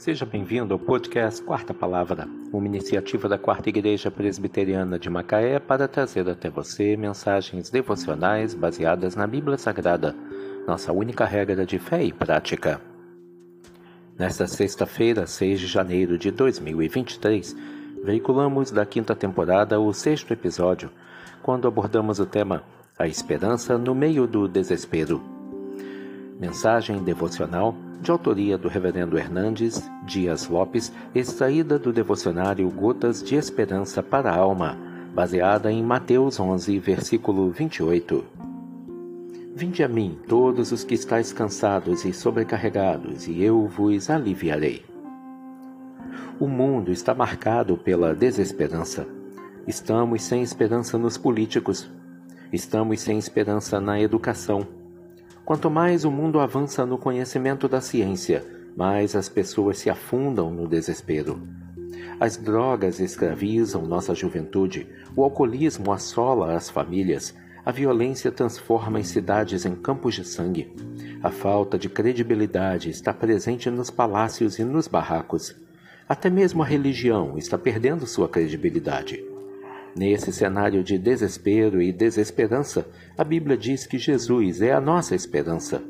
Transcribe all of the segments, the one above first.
Seja bem-vindo ao podcast Quarta Palavra, uma iniciativa da Quarta Igreja Presbiteriana de Macaé para trazer até você mensagens devocionais baseadas na Bíblia Sagrada, nossa única regra de fé e prática. Nesta sexta-feira, 6 de janeiro de 2023, veiculamos da quinta temporada o sexto episódio, quando abordamos o tema A Esperança no Meio do Desespero. Mensagem devocional de autoria do Reverendo Hernandes Dias Lopes, extraída do devocionário Gotas de Esperança para a Alma, baseada em Mateus 11, versículo 28. Vinde a mim, todos os que estáis cansados e sobrecarregados, e eu vos aliviarei. O mundo está marcado pela desesperança. Estamos sem esperança nos políticos. Estamos sem esperança na educação Quanto mais o mundo avança no conhecimento da ciência, mais as pessoas se afundam no desespero. As drogas escravizam nossa juventude, o alcoolismo assola as famílias, a violência transforma as cidades em campos de sangue. A falta de credibilidade está presente nos palácios e nos barracos. Até mesmo a religião está perdendo sua credibilidade. Nesse cenário de desespero e desesperança, a Bíblia diz que Jesus é a nossa esperança.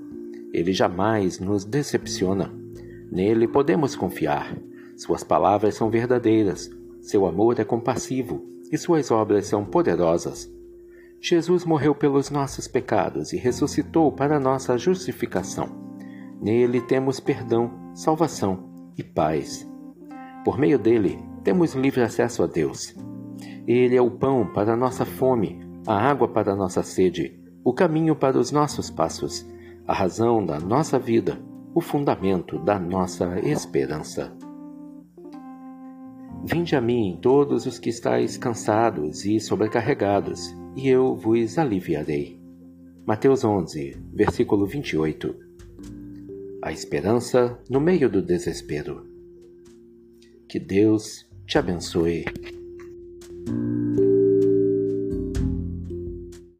Ele jamais nos decepciona. Nele podemos confiar. Suas palavras são verdadeiras, seu amor é compassivo e suas obras são poderosas. Jesus morreu pelos nossos pecados e ressuscitou para nossa justificação. Nele temos perdão, salvação e paz. Por meio dele, temos livre acesso a Deus. Ele é o pão para a nossa fome, a água para a nossa sede, o caminho para os nossos passos, a razão da nossa vida, o fundamento da nossa esperança. Vinde a mim todos os que estáis cansados e sobrecarregados, e eu vos aliviarei. Mateus 11, versículo 28. A esperança no meio do desespero. Que Deus te abençoe.